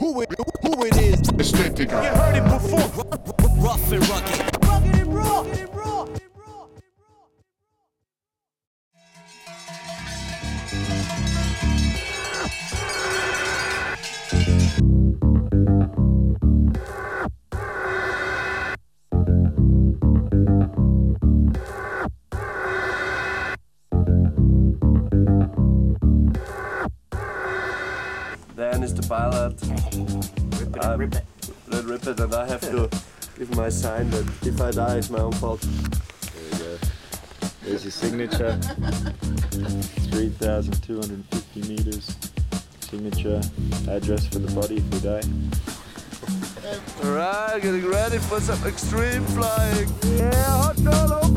who it, who it is. Estética. You heard it before. Rough and rugged. Rugged and raw. Is the pilot. Rip it, Um, rip it. Let rip it, and I have to give my sign that if I die, it's my own fault. There you go. There's your signature. 3,250 meters. Signature. Address for the body if we die. Alright, getting ready for some extreme flying. Yeah, hot door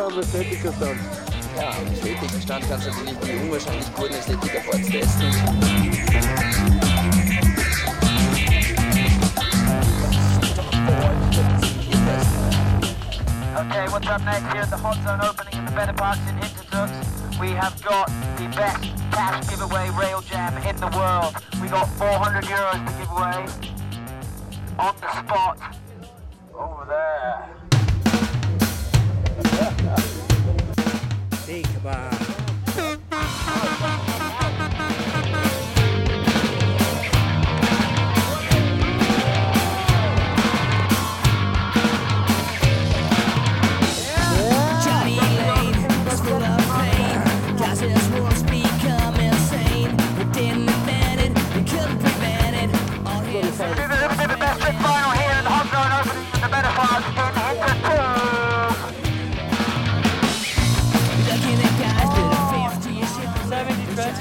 Was ist da am Ästhetikerstand? Ja, am Ästhetikstand kannst du natürlich die unwahrscheinlich guten Ästhetiker-Boards testen. Okay, what's up next here at the Hot Zone opening in the Better Parks in Hintertux? We have got the best cash giveaway rail jam in the world. We got 400 euros to give away on the spot Think about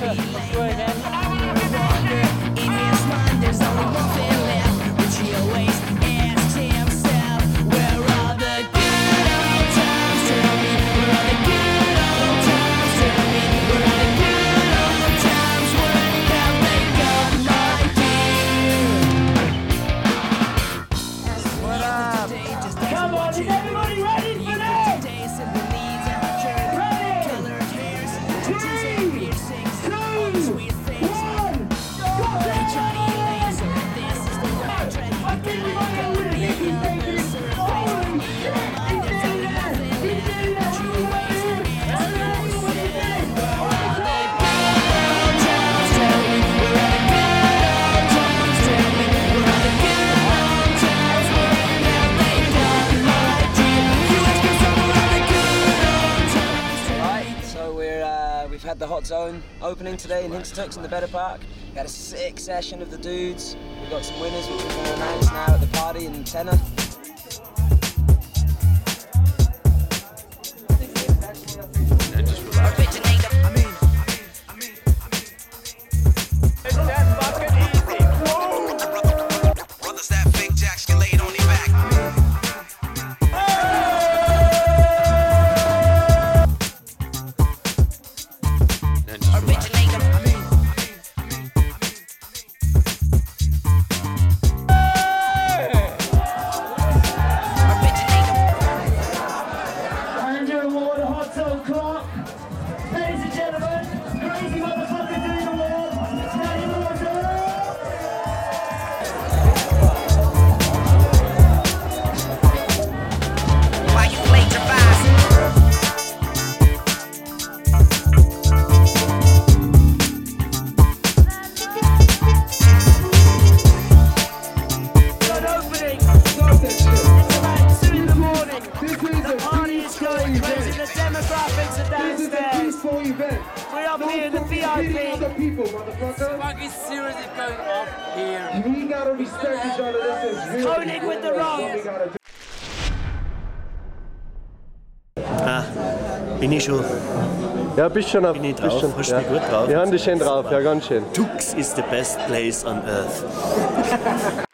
young. 70 In had the Hot Zone opening today in Hintertux in the Better Park. We had a sick session of the dudes. We got some winners, which we're going to announce now at the party in tenor. Your people, motherfucker. Fucking seriously going off here. We gotta respect each other. This is real. Koenig with the wrong. We gotta do- Bin ich schon. Ja, bist schon auf. Bin ich bist drauf? schon, Hast ja. gut drauf? Ja, und ich schön drauf, ja, ganz schön. Tux is the best place on earth.